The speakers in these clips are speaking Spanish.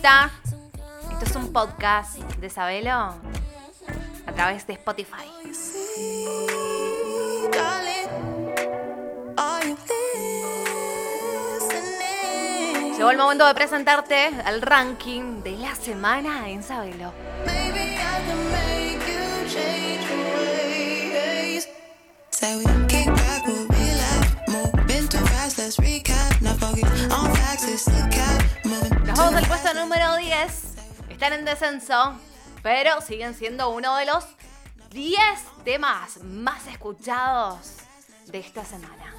gusta. Esto es un podcast de Sabelo a través de Spotify. Llegó el momento de presentarte el ranking de la semana en Sabelo. Juegos del puesto número 10 están en descenso, pero siguen siendo uno de los 10 temas más escuchados de esta semana.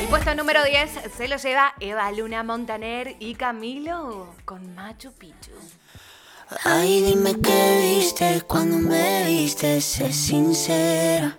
El puesto número 10 se lo lleva Eva Luna Montaner y Camilo con Machu Picchu. Ay, dime qué viste cuando me viste, sé sincera.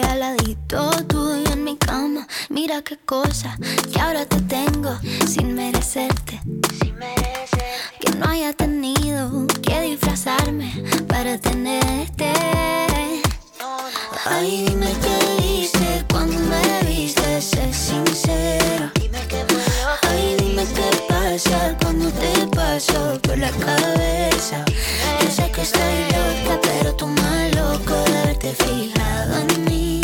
Mira qué cosa que ahora te tengo sin merecerte. Sin merecer. Que no haya tenido que disfrazarme para tenerte. Ay, dime qué hice cuando me viste, sé sincera. Pasa cuando te paso por la cabeza. Yo sé que estoy loca, pero tú más loco de haberte fijado en mí.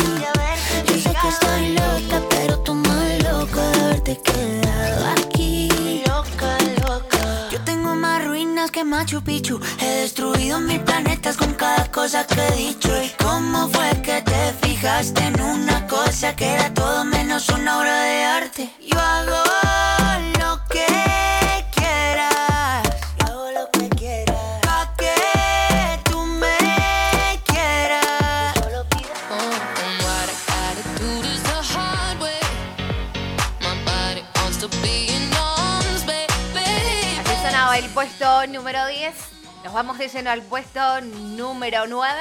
Yo sé que estoy loca, pero tú más loco de haberte quedado aquí. Loca, loca. Yo tengo más ruinas que Machu Picchu. He destruido mil planetas con cada cosa que he dicho. ¿Y cómo fue que te fijaste en una cosa que era todo menos una obra de arte? Yo hago número 10. Nos vamos de lleno al puesto número 9.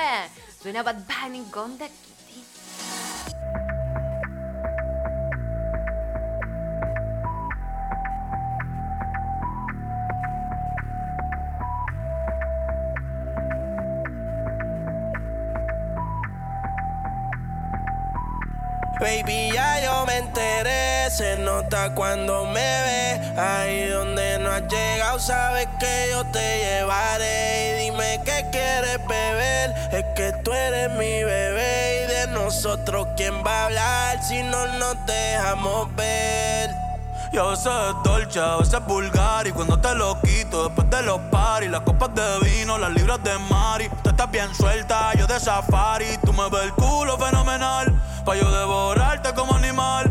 Suena Bad Bunny con The Kitty. Baby, ya yo me enteré, se nota cuando me ve. Ahí donde no has llegado, sabes que yo te llevaré. Y dime qué quieres beber, es que tú eres mi bebé. Y de nosotros, ¿quién va a hablar si no nos dejamos ver? Y a veces es dolce, a veces es vulgar Y cuando te lo quito después de los paris Las copas de vino, las libras de Mari Tú estás bien suelta, yo de safari Tú me ves el culo fenomenal Pa' yo devorarte como animal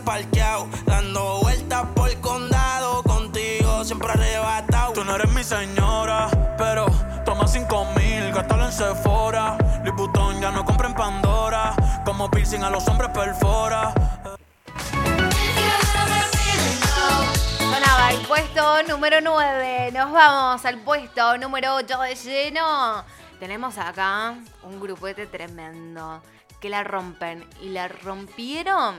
parqueado. Dando vueltas por el condado. Contigo siempre arrebatado. Tú no eres mi señora, pero toma cinco mil, gástalo en Sephora. Liputón ya no compra en Pandora, como piercing a los hombres perfora. Sonaba el puesto número 9. Nos vamos al puesto número 8 de lleno. Tenemos acá un grupete tremendo que la rompen y la rompieron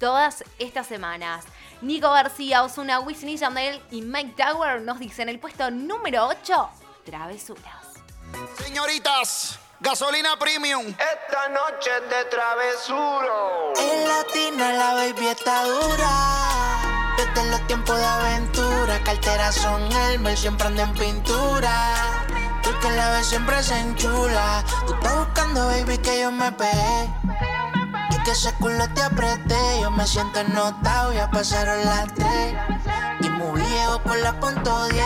todas estas semanas. Nico García, Osuna, Wisin y Yandel y Mike Tower nos dicen el puesto número 8, Travesuras. Señoritas, gasolina premium. Esta noche es de travesuro. En latina la baby está dura. Disfruten los tiempos de aventura. Carteras son Elmer, siempre ando en pintura. Tú que la ves siempre se enchula. Tú estás buscando, baby, que yo me pegué. Que ese culo te apreté. Yo me siento notado, ya pasaron las tres. Y muy viejo por la punto 10.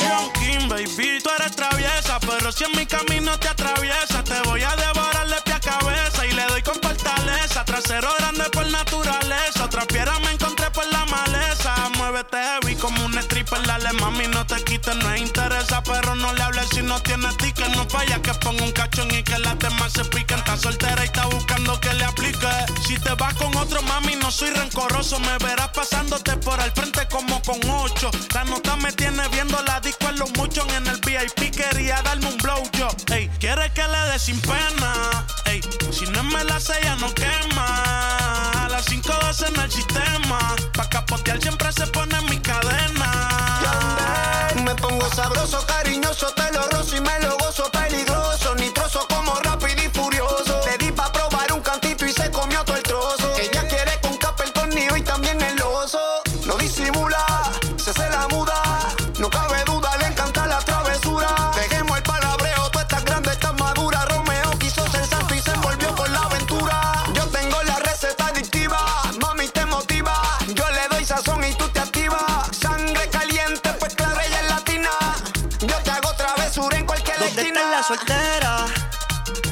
Young King, baby, tú eres traviesa, pero si en mi camino te atraviesa, te voy a devorar de pie a cabeza y le doy con fortaleza. Trasero grande por naturaleza, otra piedra me encontré por la maleza. Muévete heavy como un stripper, dale mami, no te quites, no interesa, pero no le hables si no tienes ticket, no falla que ponga un cachón y que las demás se piquen. Está soltera y está buscando que le aplique. Si te vas con otro mami, no soy rencoroso, me verás pasándote por el frente como con ocho. La nota me tiene viendo la disco en los muchos en el VIP, quería darme un blow yo. Ey, quiere que le dé sin pena. Ey, si no me la sella no quema. Las 5 en el sistema. Pa' capotear siempre se pone mi cadena. Me pongo sabroso, cariñoso, te soltera?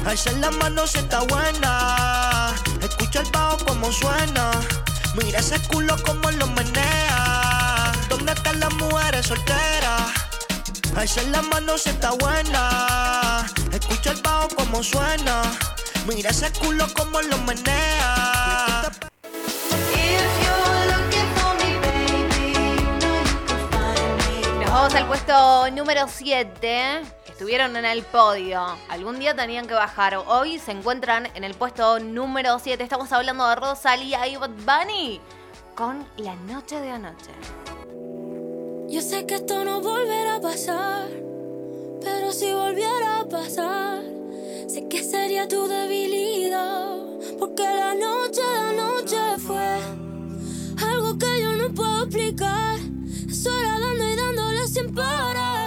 Alza la mano si está buena. Escucha el bajo como suena. Mira ese culo como lo menea. ¿Dónde están las mujeres solteras? Alza la mano si está buena. Escucha el bajo como suena. Mira ese culo como lo menea. Vamos al puesto número 7. Estuvieron en el podio. Algún día tenían que bajar. Hoy se encuentran en el puesto número 7. Estamos hablando de Rosalía y Bad Bunny con La Noche de Anoche. Yo sé que esto no volverá a pasar, pero si volviera a pasar, sé que sería tu debilidad, porque la noche de anoche fue algo que yo no puedo explicar. Era dando y dándole sin parar.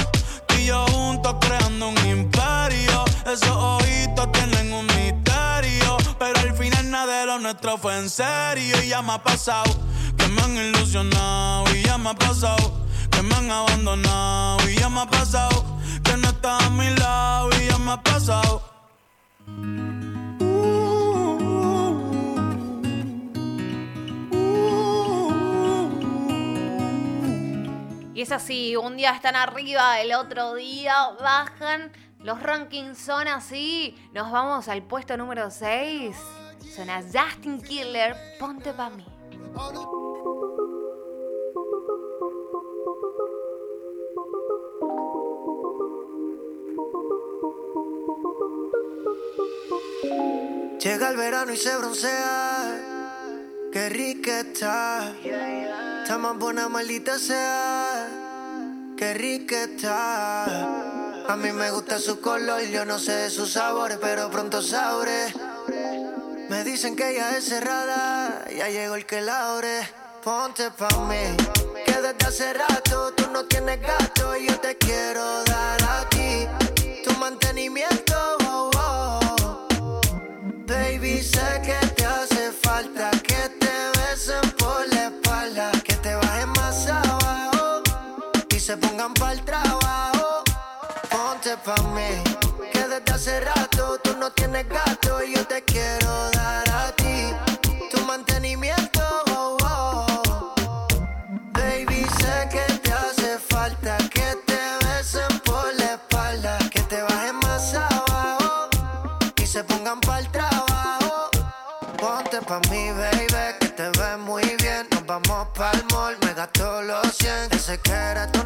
Yo juntos creando un imperio. Esos ojitos tienen un misterio. Pero al final nada de lo nuestro fue en serio. Y ya me ha pasado que me han ilusionado. Y ya me ha pasado que me han abandonado. Y ya me ha pasado que no estás a mi lado. Y ya me ha pasado. Es así, un día están arriba, el otro día bajan. Los rankings son así. Nos vamos al puesto número 6. Suena Justin Killer, ponte pa' mí. Llega el verano y se broncea. Qué rica está. Está más buena, maldita sea. Qué rica está. A mí me gusta su color, yo no sé de sus sabores, pero pronto sabré. Me dicen que ella es cerrada, ya llegó el que la abre. Ponte pa' mí, que desde hace rato tú no tienes gato y yo te quiero dar a ti. Tu mantenimiento, oh, oh. Baby, sé que se pongan para el trabajo. Ponte pa' mí. Que desde hace rato tú no tienes gato y yo te quiero dar a ti. Tu mantenimiento, oh, oh. Baby, sé que te hace falta que te besen por la espalda, que te bajen más abajo y se pongan pa'l trabajo. Ponte pa' mí, baby, que te ves muy bien. Nos vamos pa'l mall, me gasto los 100. Ese que no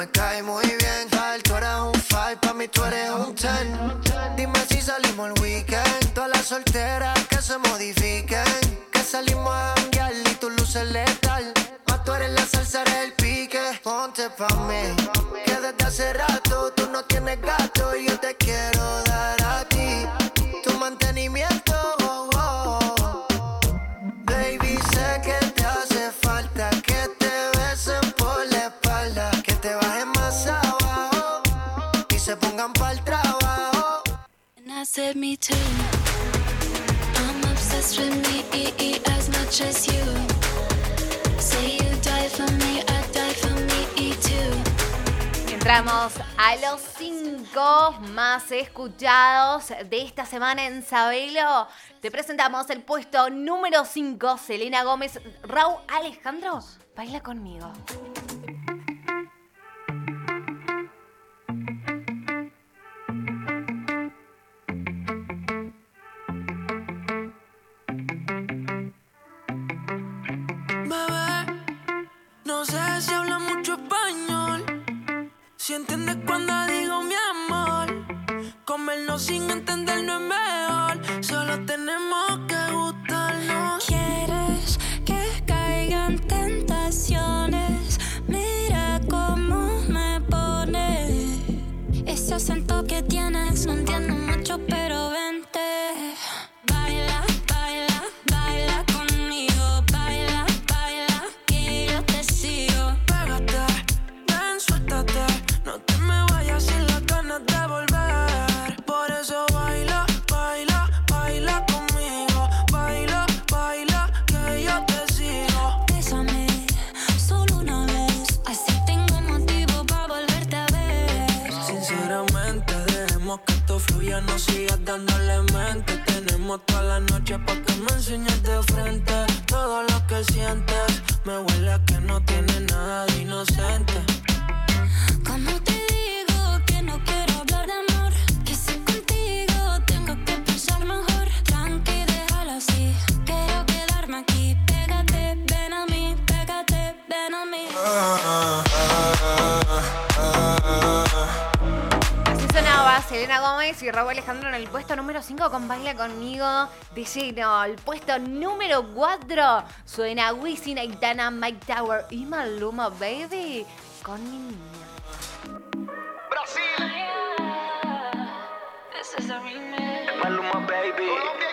me cae muy bien. Tal, tú eres un 5, pa' mí tú eres un 10. Dime si salimos el weekend. Todas las solteras que se modifiquen. Que salimos a janguear y tú luces letal. Más tú eres la salsa, eres el pique. Ponte pa' mí, que desde hace rato tú no tienes gato más escuchados de esta semana en Sabelo. Te presentamos el puesto número 5, Selena Gómez. Raúl Alejandro, baila conmigo. Sin entender no sigas dándole mente. Tenemos toda la noche para que me enseñes de frente todo lo que sientes. Me huele a que no tiene nada de inocente. Como te Selena Gómez y Raúl Alejandro en el puesto número 5 con Baila Conmigo de lleno. El puesto número 4 suena Wisin, Aitana, Mike Tower y Maluma Baby con mi niña. Brasil, This is a remix. Maluma Baby.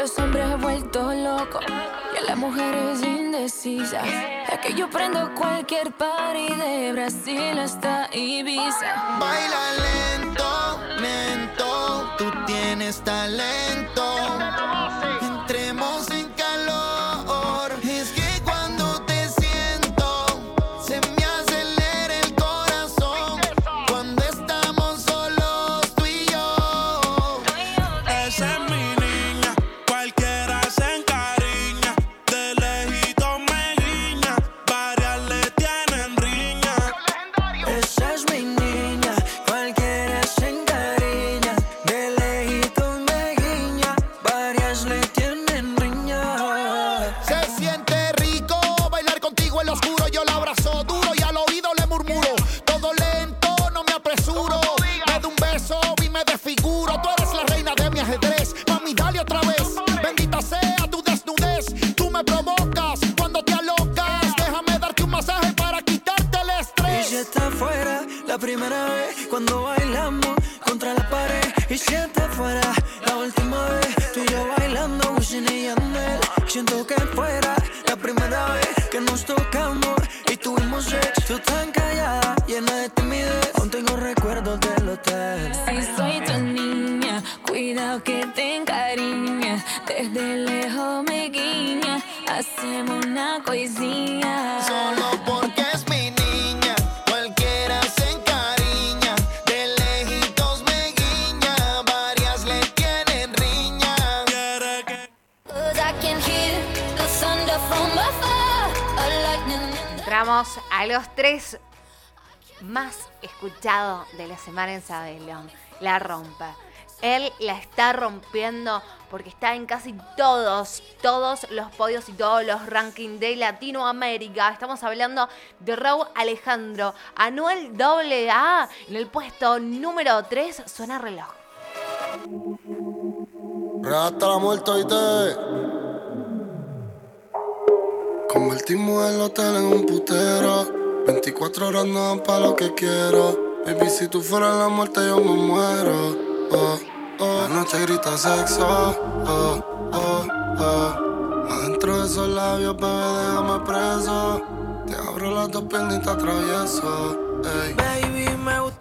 Los hombres vueltos locos y a las mujeres indecisas. Es que yo prendo cualquier party de Brasil hasta Ibiza. Baila lento, lento, tú tienes talento. Que nos tocamos y tuvimos sexo tan callada, llena de timidez. Aún tengo recuerdos del hotel. Si soy tu niña, cuidado que te encariñas. Desde lejos me guiña, hacemos una coisinha. Solo porque A los tres más escuchados de la semana en Sabelón. La rompe. Él la está rompiendo porque está en casi todos, todos los podios y todos los rankings de Latinoamérica. Estamos hablando de Raúl Alejandro. Anuel AA en el puesto número 3 suena reloj. Hasta la muerte Convertimos el hotel en un putero 24 horas no dan pa' lo que quiero Baby, si tú fueras la muerte yo me muero oh, oh. La noche grita sexo oh, oh, oh. Adentro de esos labios, bebé, déjame preso Te abro las dos piernas y te atravieso. Baby, me gustaría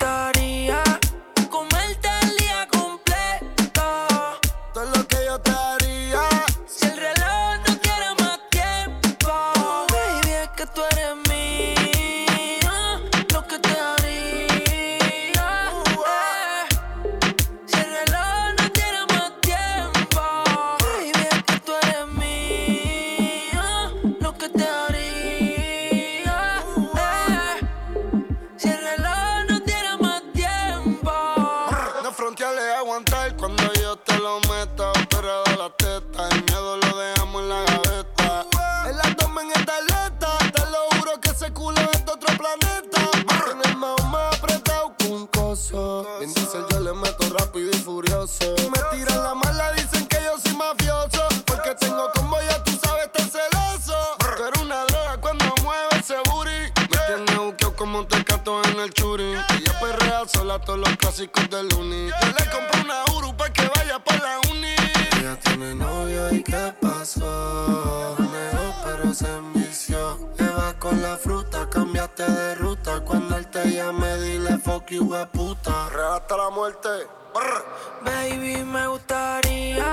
clásicos del uni. Yo le compré una Uru pa' que vaya pa' la uni. Ella tiene novio y qué pasó. Mejor pero se envició. Eva con la fruta, cambiaste de ruta. Cuando él te llame, dile fuck you, we puta. Hasta la muerte. Brr. Baby, me gustaría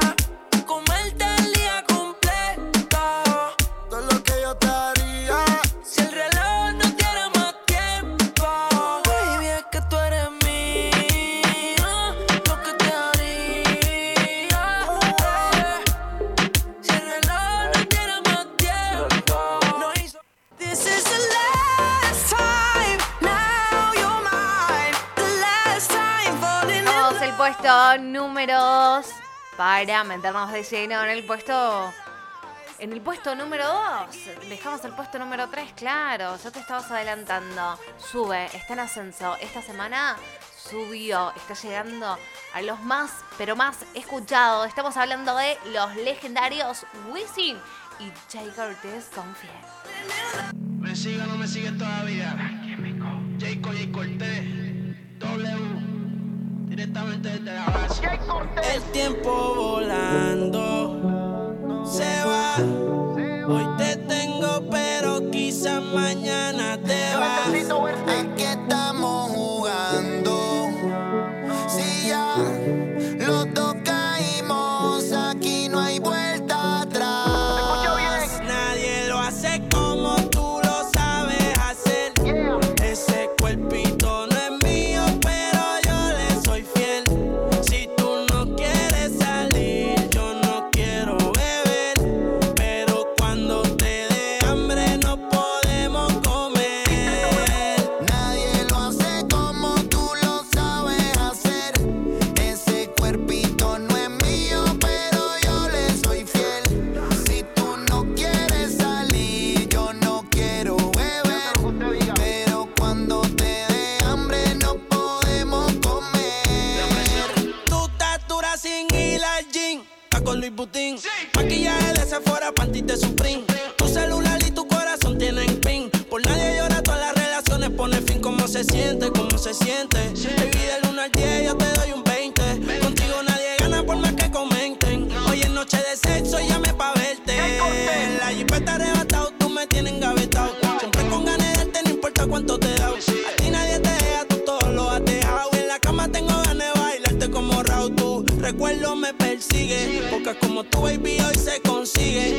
Tenemos el puesto número 2 para meternos de lleno en el puesto. En el puesto número 2. Dejamos el puesto número 3, claro. Ya te estabas adelantando. Sube, está en ascenso. Esta semana subió. Está llegando a los más, pero más escuchados. Estamos hablando de los legendarios Wisin y Jay Cortez con Fiel. ¿Me sigue o no me sigue todavía? Jayco J Cortés, W, directamente desde la base. El tiempo volando se va. Hoy te tengo, pero quizás mañana te vas. Que estamos jugando. Si ya se siente? ¿Cómo se siente? Baby, del 1 al 10 yo te doy un 20. Contigo nadie gana por más que comenten. Hoy es noche de sexo, llame pa' verte. La jipeta arrebatado, tú me tienes engavetado. Siempre con ganas de darte, no importa cuánto te da. A ti nadie te deja, tú todo lo has dejado. En la cama tengo ganas de bailarte como Raúl. Tu recuerdo me persigue. Porque como tu baby hoy se consigue.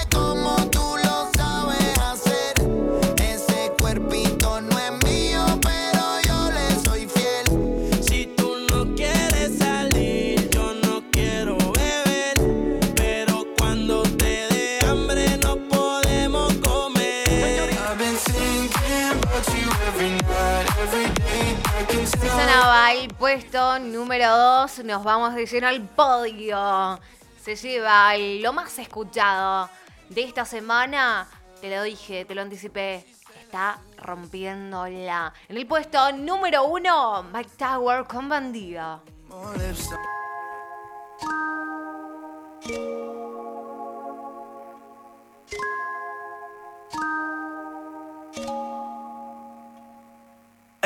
Puesto número 2. Nos vamos de lleno al podio. Se lleva lo más escuchado de esta semana. Te lo dije, te lo anticipé. Está rompiéndola. En el puesto número 1, Mike Tower con Bandido.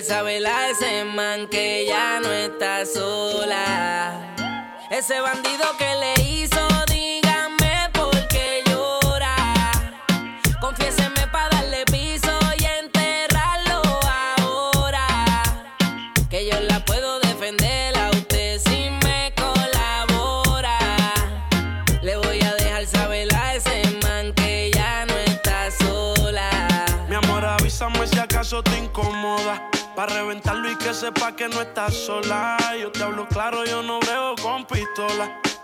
Le voy a dejar saber a ese man que ya no está sola. Ese bandido que le hizo,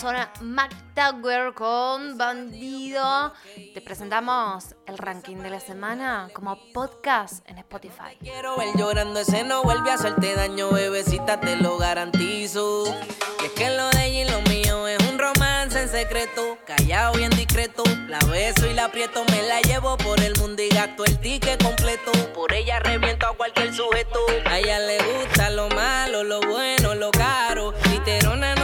son Mac Tower con Bandido. Te presentamos el ranking de la semana como podcast en Spotify. Quiero ver llorando ese no vuelve a hacerte daño, bebecita, te lo garantizo. Y es que lo de ella y lo mío es un romance en secreto, callado bien discreto. La beso y la aprieto, me la llevo por el mundo y gasto el ticket completo. Por ella reviento a cualquier sujeto. A ella le gusta lo malo, lo bueno, lo caro. Literona no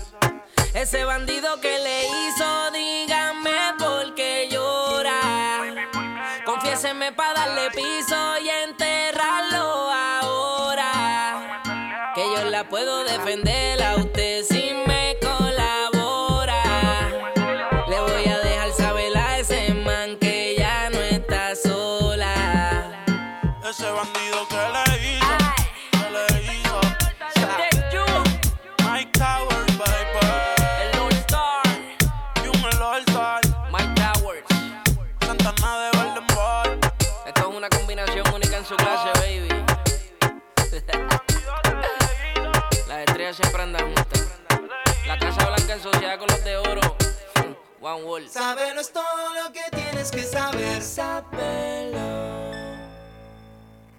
Ese bandido que le hizo, dígame por qué llora. Confiéseme para darle piso y enterrarlo ahora. Que yo la puedo defender Saber no es todo lo que tienes que saber. Saber.